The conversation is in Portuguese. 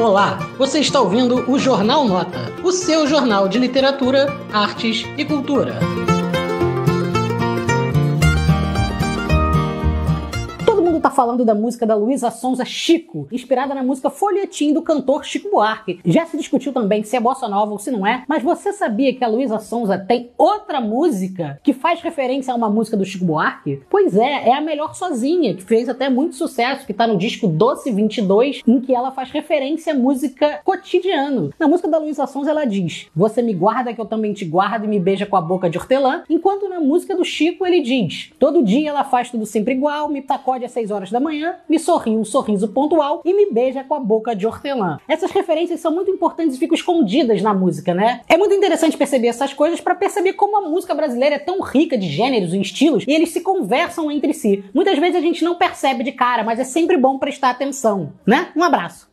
Olá, você está ouvindo o Jornal Nota, o seu jornal de literatura, artes e cultura. Tá falando da música da Luísa Sonza Chico, inspirada na música Folhetim do cantor Chico Buarque. Já se discutiu também se é bossa nova ou se não é, mas você sabia que a Luísa Sonza tem outra música que faz referência a uma música do Chico Buarque? Pois é, é a Melhor Sozinha, que fez até muito sucesso, que tá no disco Doce 22, em que ela faz referência à música Cotidiano. Na música da Luísa Sonza ela diz: "Você me guarda que eu também te guardo e me beija com a boca de hortelã", enquanto na música do Chico ele diz: "Todo dia ela faz tudo sempre igual, me tacode às 6 horas da manhã, me sorri um sorriso pontual e me beija com a boca de hortelã. Essas referências são muito importantes e ficam escondidas na música, né? É muito interessante perceber essas coisas para perceber como a música brasileira é tão rica de gêneros e estilos e eles se conversam entre si. Muitas vezes a gente não percebe de cara, mas é sempre bom prestar atenção, né? Um abraço.